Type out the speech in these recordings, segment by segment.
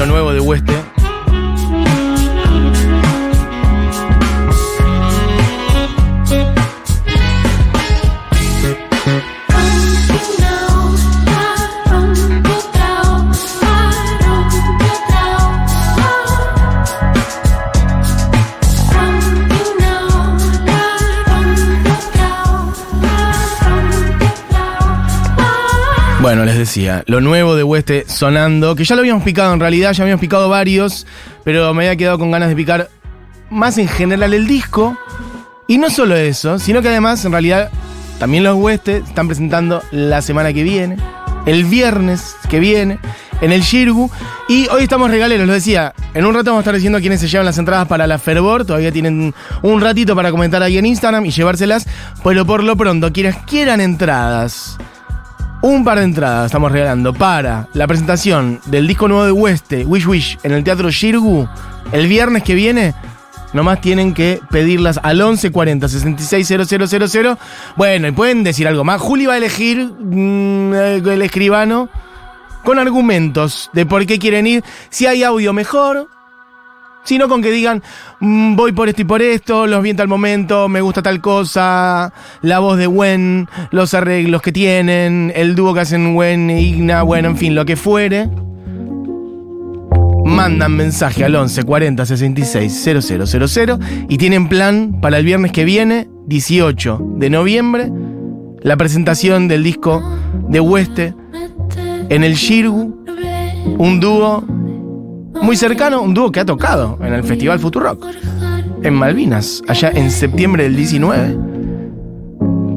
lo nuevo de Hueste. Bueno, les decía, lo nuevo de Hueste sonando, que ya lo habíamos picado en realidad, ya habíamos picado varios, pero me había quedado con ganas de picar más en general el disco. Y no solo eso, sino que además, en realidad, también los Hueste están presentando la semana que viene, el viernes que viene, en el Shirgu. Y hoy estamos regaleros, lo decía. En un rato vamos a estar diciendo quiénes se llevan las entradas para la Fervor. Todavía tienen un ratito para comentar ahí en Instagram y llevárselas. Pero por lo pronto, quienes quieran entradas un par de entradas estamos regalando para la presentación del disco nuevo de Hueste, Wish Wish, en el Teatro Shirgu, el viernes que viene. Nomás tienen que pedirlas al 1140 660000. Bueno, y pueden decir algo más. Juli va a elegir mm, el escribano con argumentos de por qué quieren ir. Si hay audio mejor, sino con que digan, mm, voy por esto y por esto, los vi en tal momento, me gusta tal cosa, la voz de Gwen, los arreglos que tienen, el dúo que hacen Gwen e Igna, bueno, en fin, lo que fuere. Mandan mensaje al 11 40 66 0000 y tienen plan para el viernes que viene, 18 de noviembre, la presentación del disco de Hueste en el Shirgu, un dúo muy cercano, un dúo que ha tocado en el Festival Futurock, en Malvinas, allá en septiembre del 19,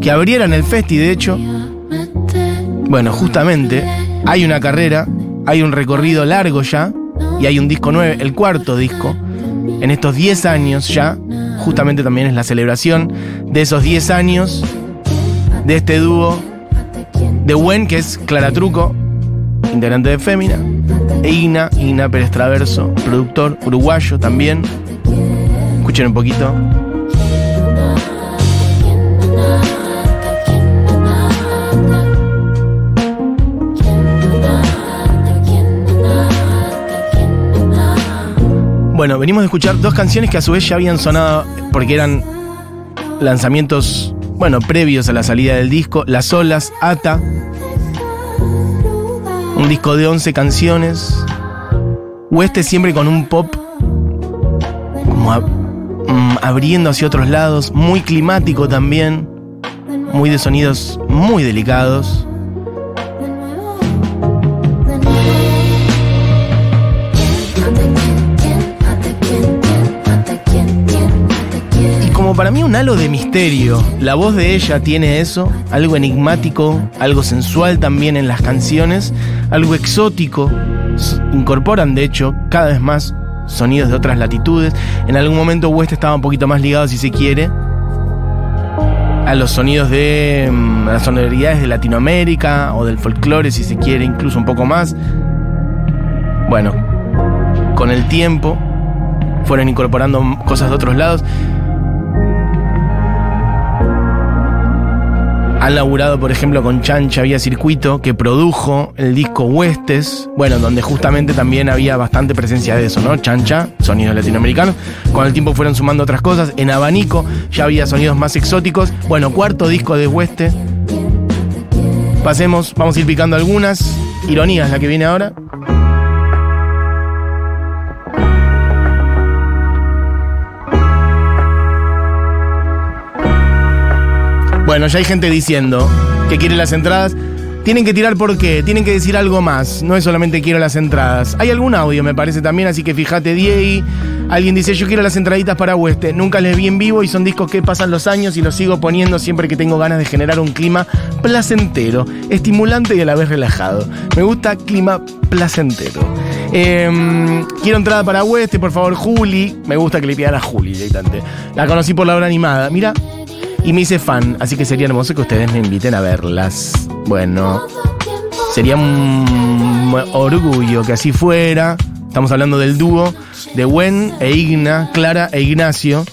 que abrieran el festi, de hecho. Bueno, justamente hay una carrera, hay un recorrido largo ya, y hay un disco nuevo, el cuarto disco, en estos 10 años ya, justamente también es la celebración de esos 10 años de este dúo de Wen, que es Clara Truco, integrante de Fémina, e Ina, Ina Pérez Traverso, productor uruguayo también. Escuchen un poquito. Bueno, venimos de escuchar dos canciones que a su vez ya habían sonado porque eran lanzamientos, bueno, previos a la salida del disco. Las olas, Ata, un disco de 11 canciones. Hueste siempre con un pop como mm, abriendo hacia otros lados, muy climático también, muy de sonidos muy delicados. para mí un halo de misterio. La voz de ella tiene eso, algo enigmático, algo sensual también en las canciones, algo exótico. Incorporan, de hecho, cada vez más sonidos de otras latitudes. En algún momento West estaba un poquito más ligado, si se quiere, a los sonidos de mm, las sonoridades de Latinoamérica o del folclore, si se quiere, incluso un poco más. Bueno, con el tiempo fueron incorporando cosas de otros lados. Han laburado, por ejemplo, con Chancha Vía Circuito, que produjo el disco Huestes, bueno, donde justamente también había bastante presencia de eso, ¿no? Chancha, sonidos latinoamericanos. Con el tiempo fueron sumando otras cosas. En Abanico ya había sonidos más exóticos. Bueno, cuarto disco de Hueste. Pasemos, vamos a ir picando algunas. Ironías, la que viene ahora. Bueno, ya hay gente diciendo que quiere las entradas. Tienen que tirar por qué, tienen que decir algo más. No es solamente quiero las entradas. Hay algún audio, me parece también, así que fíjate, Diego. Alguien dice, yo quiero las entraditas para Hueste. Nunca les vi en vivo y son discos que pasan los años y los sigo poniendo siempre que tengo ganas de generar un clima placentero, estimulante y a la vez relajado. Me gusta clima placentero. Em, quiero entrada para Hueste, por favor, Juli. Me gusta que le pidan a Juli directamente. La conocí por la hora animada. Mira, y me hice fan, así que sería hermoso que ustedes me inviten a verlas. Bueno, sería un orgullo que así fuera. Estamos hablando del dúo de Gwen e Igna, Clara e Ignacio.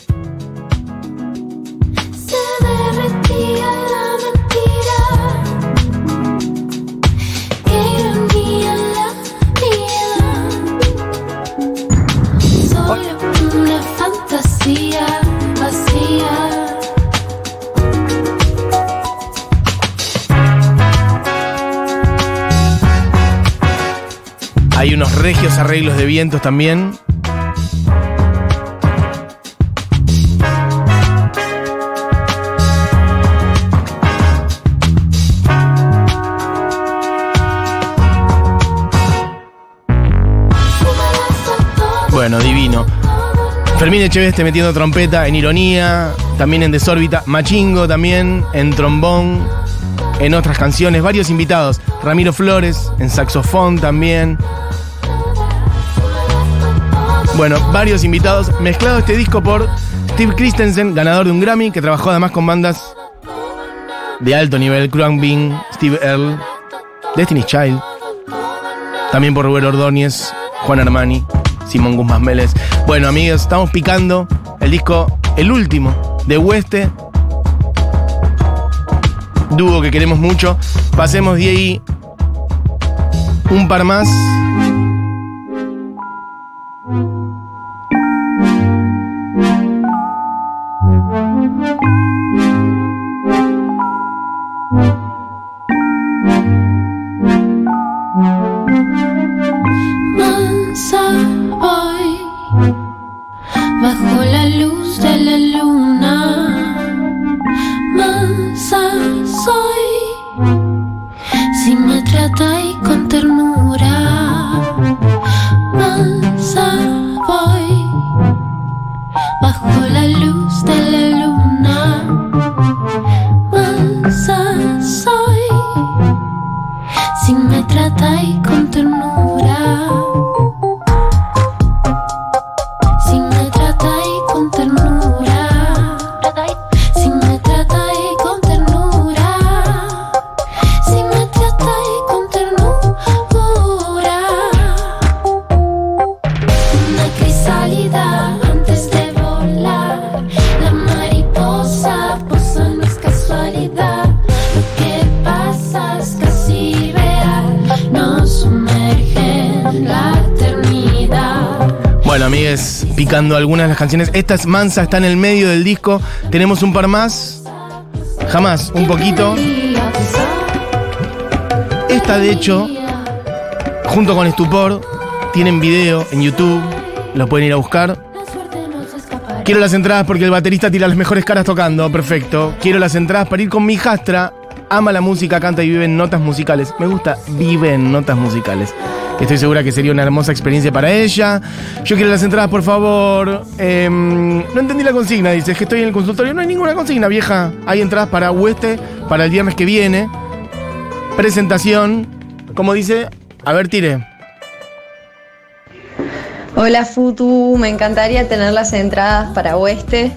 Regios arreglos de vientos también. Bueno, divino. Fermín Echeveste metiendo trompeta en ironía, también en desórbita, Machingo también en trombón, en otras canciones, varios invitados. Ramiro Flores en saxofón también. Bueno, varios invitados. Mezclado este disco por Steve Christensen, ganador de un Grammy, que trabajó además con bandas de alto nivel, Bean, Steve Earle, Destiny's Child. También por Rubén Ordóñez, Juan Armani. Simón Guzmán Vélez. Bueno, amigos, estamos picando el disco, el último, de Hueste. Dúo que queremos mucho. Pasemos de ahí un par más. Picando algunas de las canciones. Esta es Mansa, está en el medio del disco. Tenemos un par más. Jamás, un poquito. Esta, de hecho, junto con Estupor, tienen video en YouTube. Lo pueden ir a buscar. Quiero las entradas porque el baterista tira las mejores caras tocando. Perfecto. Quiero las entradas para ir con mi hijastra. Ama la música, canta y vive en notas musicales. Me gusta, vive en notas musicales. Estoy segura que sería una hermosa experiencia para ella. Yo quiero las entradas, por favor. Em, no entendí la consigna, dice, es que estoy en el consultorio. No hay ninguna consigna, vieja. Hay entradas para Hueste para el viernes que viene. Presentación. Como dice, a ver, tire. Hola Futu, me encantaría tener las entradas para Hueste.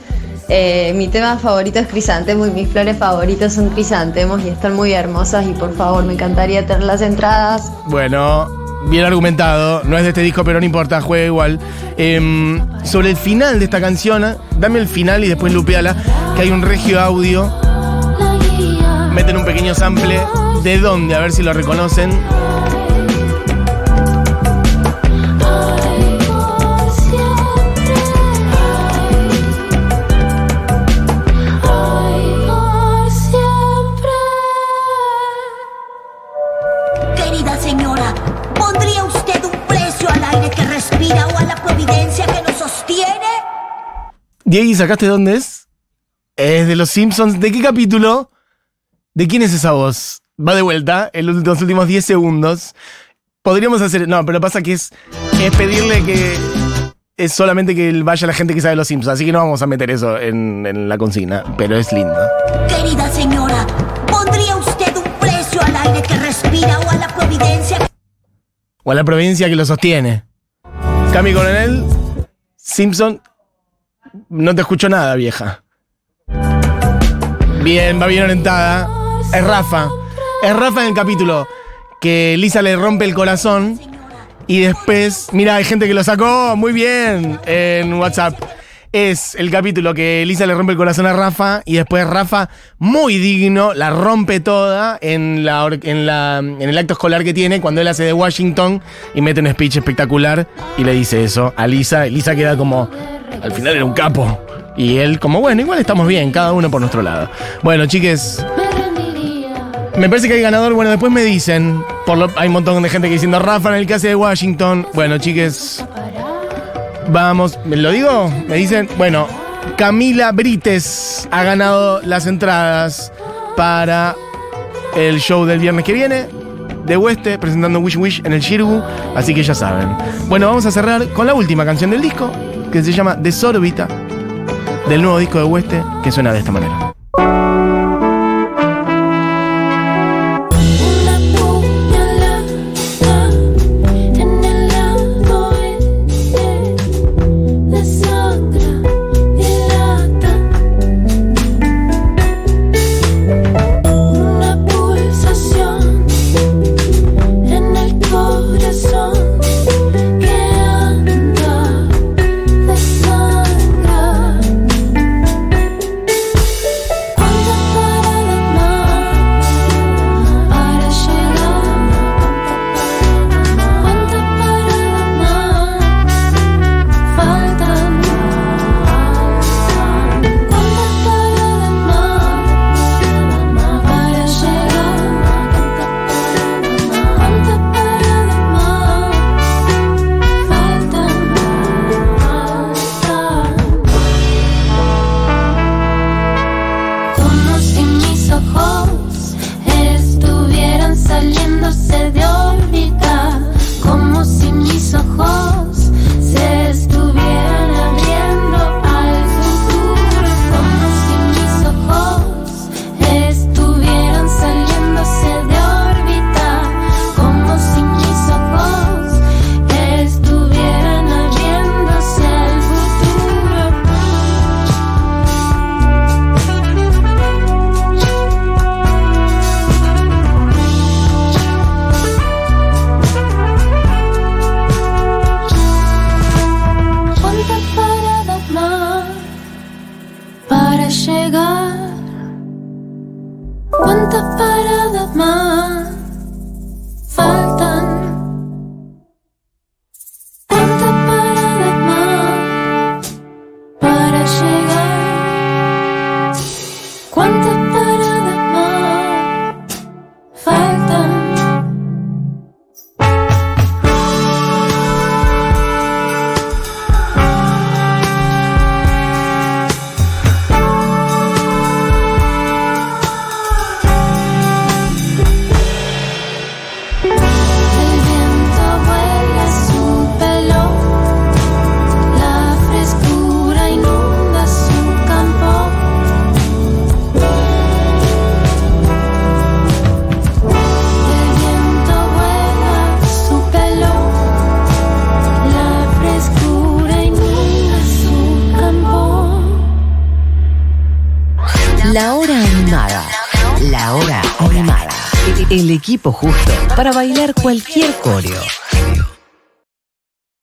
Eh, mi tema favorito es crisantemos y mis flores favoritos son crisantemos y están muy hermosas y por favor me encantaría tener las entradas. Bueno, bien argumentado, no es de este disco, pero no importa, juega igual. Em, sobre el final de esta canción, dame el final y después lupeala, que hay un regio audio. Meten un pequeño sample. ¿De dónde? A ver si lo reconocen. Diego, ¿sacaste dónde es? Es de Los Simpsons. ¿De qué capítulo? ¿De quién es esa voz? Va de vuelta en los últimos 10 segundos. Podríamos hacer. No, pero pasa que es, es pedirle que. Es solamente que vaya la gente que sabe Los Simpsons. Así que no vamos a meter eso en, en la consigna. Pero es lindo. Querida señora, ¿pondría usted un precio al aire que respira o a la providencia? O a la providencia que lo sostiene. Cami Coronel, Simpson no te escucho nada, vieja. Bien, va bien orientada. Es Rafa. Es Rafa en el capítulo que Lisa le rompe el corazón y después, mira, hay gente que lo sacó muy bien en WhatsApp es el capítulo que Elisa le rompe el corazón a Rafa y después Rafa, muy digno, la rompe toda en, la, en, la, en el acto escolar que tiene cuando él hace de Washington y mete un speech espectacular y le dice eso a Lisa. Lisa queda como, al final era un capo. Y él como, bueno, igual estamos bien, cada uno por nuestro lado. Bueno, chiques, me parece que hay ganador. Bueno, después me dicen. Por hay un montón de gente que diciendo Rafa en el caso de Washington. Bueno, chiques. Vamos, ¿me lo digo? Me dicen, bueno, Camila Brites ha ganado las entradas para el show del viernes que viene de Hueste presentando Wish Wish en el Shirgu, así que ya saben. Bueno, vamos a cerrar con la última canción del disco, que se llama Desorbita, del nuevo disco de Hueste, que suena de esta manera. justo para bailar cualquier coreo.